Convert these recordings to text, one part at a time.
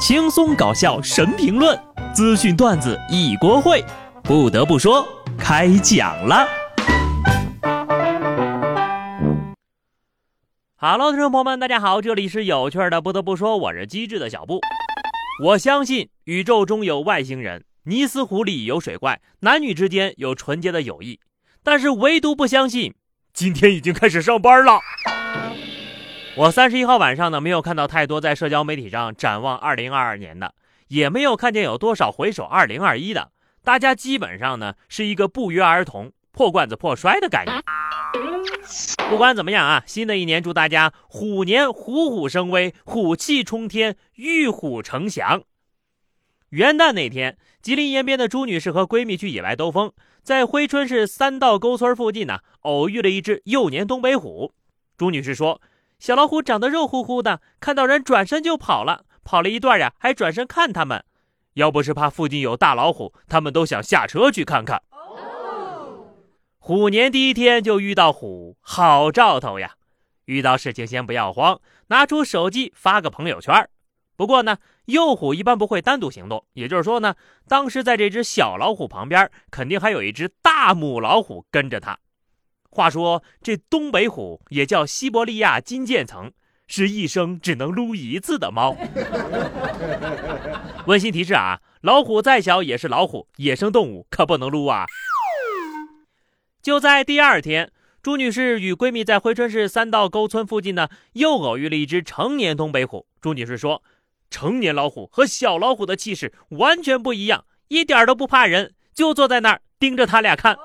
轻松搞笑神评论，资讯段子一锅烩。不得不说，开讲了。Hello，听众朋友们，大家好，这里是有趣的。不得不说，我是机智的小布。我相信宇宙中有外星人，尼斯湖里有水怪，男女之间有纯洁的友谊，但是唯独不相信今天已经开始上班了。我三十一号晚上呢，没有看到太多在社交媒体上展望二零二二年的，也没有看见有多少回首二零二一的。大家基本上呢是一个不约而同破罐子破摔的概念。不管怎么样啊，新的一年祝大家虎年虎虎生威，虎气冲天，玉虎呈祥。元旦那天，吉林延边的朱女士和闺蜜去野外兜风，在珲春市三道沟村附近呢，偶遇了一只幼年东北虎。朱女士说。小老虎长得肉乎乎的，看到人转身就跑了，跑了一段呀，还转身看他们。要不是怕附近有大老虎，他们都想下车去看看。虎年第一天就遇到虎，好兆头呀！遇到事情先不要慌，拿出手机发个朋友圈。不过呢，幼虎一般不会单独行动，也就是说呢，当时在这只小老虎旁边，肯定还有一只大母老虎跟着它。话说，这东北虎也叫西伯利亚金渐层，是一生只能撸一次的猫。温馨提示啊，老虎再小也是老虎，野生动物可不能撸啊。就在第二天，朱女士与闺蜜在珲春市三道沟村附近呢，又偶遇了一只成年东北虎。朱女士说，成年老虎和小老虎的气势完全不一样，一点都不怕人，就坐在那儿盯着他俩看。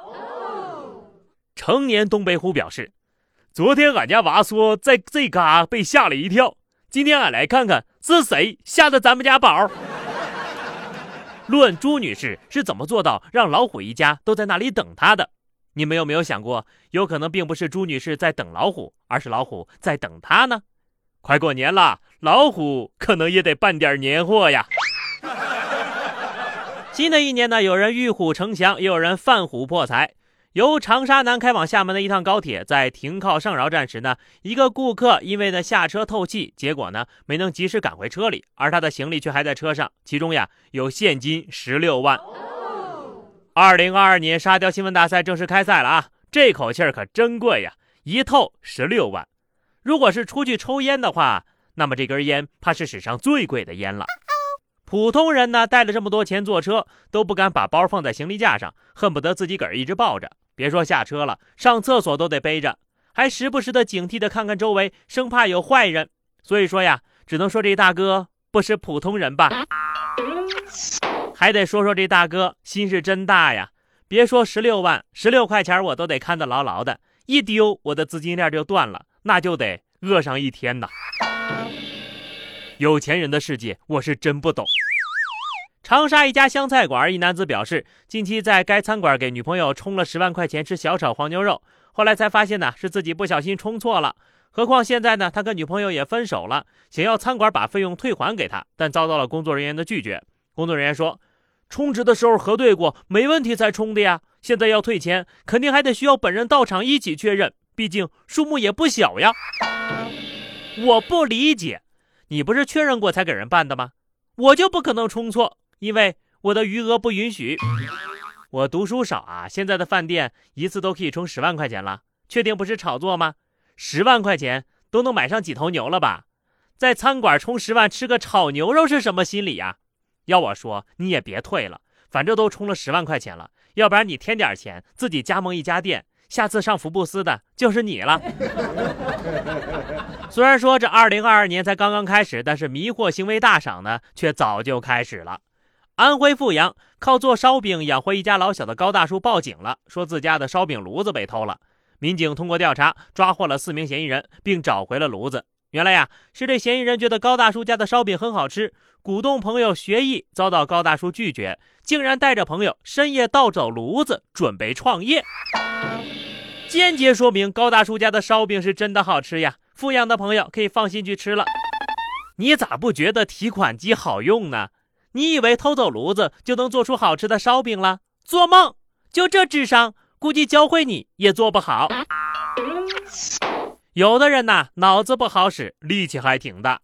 成年东北虎表示：“昨天俺家娃说在这嘎被吓了一跳，今天俺来看看是谁吓的咱们家宝。”论朱女士是怎么做到让老虎一家都在那里等她的？你们有没有想过，有可能并不是朱女士在等老虎，而是老虎在等她呢？快过年了，老虎可能也得办点年货呀。新的一年呢，有人遇虎成祥，也有人犯虎破财。由长沙南开往厦门的一趟高铁，在停靠上饶站时呢，一个顾客因为呢下车透气，结果呢没能及时赶回车里，而他的行李却还在车上，其中呀有现金十六万。二零二二年沙雕新闻大赛正式开赛了啊，这口气儿可真贵呀，一透十六万。如果是出去抽烟的话，那么这根烟怕是史上最贵的烟了。普通人呢带了这么多钱坐车，都不敢把包放在行李架上，恨不得自己个儿一直抱着。别说下车了，上厕所都得背着，还时不时的警惕的看看周围，生怕有坏人。所以说呀，只能说这大哥不是普通人吧。还得说说这大哥心是真大呀！别说十六万，十六块钱我都得看得牢牢的，一丢我的资金链就断了，那就得饿上一天呐。有钱人的世界，我是真不懂。长沙一家湘菜馆，一男子表示，近期在该餐馆给女朋友充了十万块钱吃小炒黄牛肉，后来才发现呢是自己不小心充错了。何况现在呢，他跟女朋友也分手了，想要餐馆把费用退还给他，但遭到了工作人员的拒绝。工作人员说，充值的时候核对过，没问题才充的呀。现在要退钱，肯定还得需要本人到场一起确认，毕竟数目也不小呀。我不理解，你不是确认过才给人办的吗？我就不可能充错。因为我的余额不允许，我读书少啊。现在的饭店一次都可以充十万块钱了，确定不是炒作吗？十万块钱都能买上几头牛了吧？在餐馆充十万吃个炒牛肉是什么心理呀？要我说你也别退了，反正都充了十万块钱了，要不然你添点钱自己加盟一家店，下次上福布斯的就是你了。虽然说这二零二二年才刚刚开始，但是迷惑行为大赏呢却早就开始了。安徽阜阳靠做烧饼养活一家老小的高大叔报警了，说自家的烧饼炉子被偷了。民警通过调查抓获了四名嫌疑人，并找回了炉子。原来呀，是这嫌疑人觉得高大叔家的烧饼很好吃，鼓动朋友学艺，遭到高大叔拒绝，竟然带着朋友深夜盗走炉子，准备创业。间接说明高大叔家的烧饼是真的好吃呀，阜阳的朋友可以放心去吃了。你咋不觉得提款机好用呢？你以为偷走炉子就能做出好吃的烧饼了？做梦！就这智商，估计教会你也做不好。有的人呐，脑子不好使，力气还挺大。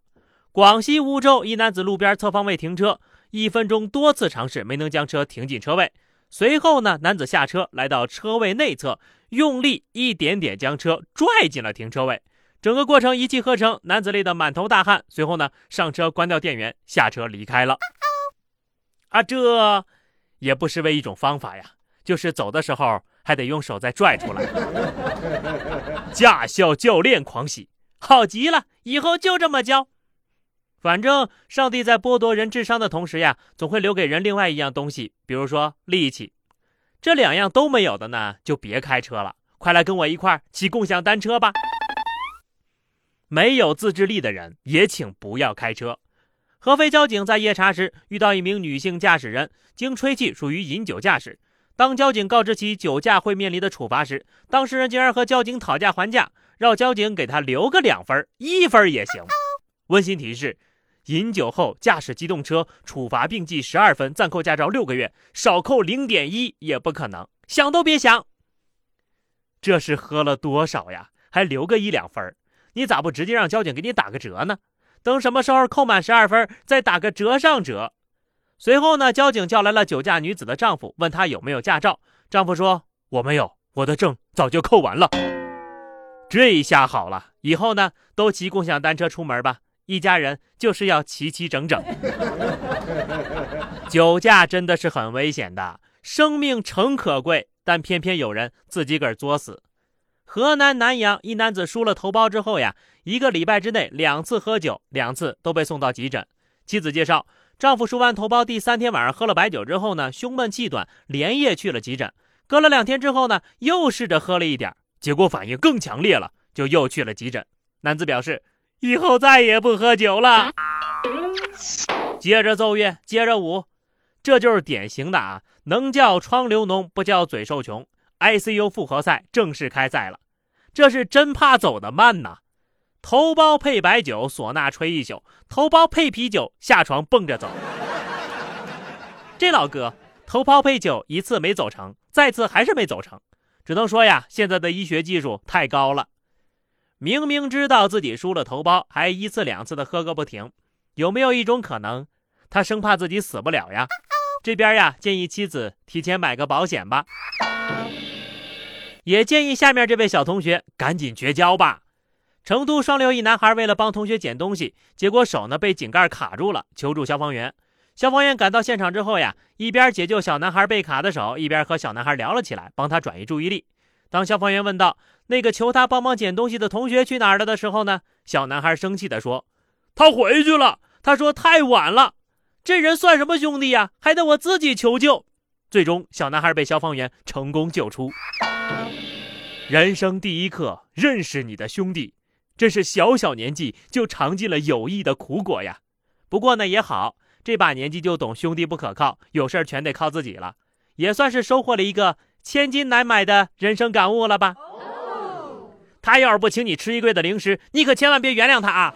广西梧州一男子路边侧方位停车，一分钟多次尝试没能将车停进车位。随后呢，男子下车来到车位内侧，用力一点点将车拽进了停车位。整个过程一气呵成，男子累得满头大汗。随后呢，上车关掉电源，下车离开了。啊，这也不失为一种方法呀，就是走的时候还得用手再拽出来。驾校教练狂喜，好极了，以后就这么教。反正上帝在剥夺人智商的同时呀，总会留给人另外一样东西，比如说力气。这两样都没有的呢，就别开车了。快来跟我一块骑共享单车吧。没有自制力的人也请不要开车。合肥交警在夜查时遇到一名女性驾驶人，经吹气属于饮酒驾驶。当交警告知其酒驾会面临的处罚时，当事人竟然和交警讨价还价，让交警给他留个两分，一分也行。温馨提示。饮酒后驾驶机动车，处罚并记十二分，暂扣驾照六个月，少扣零点一也不可能，想都别想。这是喝了多少呀？还留个一两分？你咋不直接让交警给你打个折呢？等什么时候扣满十二分，再打个折上折。随后呢，交警叫来了酒驾女子的丈夫，问他有没有驾照。丈夫说：“我没有，我的证早就扣完了。”这一下好了，以后呢，都骑共享单车出门吧。一家人就是要齐齐整整。酒驾真的是很危险的，生命诚可贵，但偏偏有人自己个儿作死。河南南阳一男子输了头孢之后呀，一个礼拜之内两次喝酒，两次都被送到急诊。妻子介绍，丈夫输完头孢第三天晚上喝了白酒之后呢，胸闷气短，连夜去了急诊。隔了两天之后呢，又试着喝了一点，结果反应更强烈了，就又去了急诊。男子表示。以后再也不喝酒了。接着奏乐，接着舞，这就是典型的啊，能叫窗流脓，不叫嘴受穷。ICU 复活赛正式开赛了，这是真怕走得慢呐。头孢配白酒，唢呐吹一宿；头孢配啤酒，下床蹦着走。这老哥，头孢配酒一次没走成，再次还是没走成，只能说呀，现在的医学技术太高了。明明知道自己输了头孢，还一次两次的喝个不停，有没有一种可能，他生怕自己死不了呀？这边呀，建议妻子提前买个保险吧，也建议下面这位小同学赶紧绝交吧。成都双流一男孩为了帮同学捡东西，结果手呢被井盖卡住了，求助消防员。消防员赶到现场之后呀，一边解救小男孩被卡的手，一边和小男孩聊了起来，帮他转移注意力。当消防员问道：“那个求他帮忙捡东西的同学去哪儿了？”的时候呢，小男孩生气地说：“他回去了。”他说：“太晚了，这人算什么兄弟呀？还得我自己求救。”最终，小男孩被消防员成功救出。人生第一课，认识你的兄弟，这是小小年纪就尝尽了友谊的苦果呀。不过呢，也好，这把年纪就懂兄弟不可靠，有事儿全得靠自己了，也算是收获了一个。千金难买的人生感悟了吧？他要是不请你吃一柜的零食，你可千万别原谅他啊！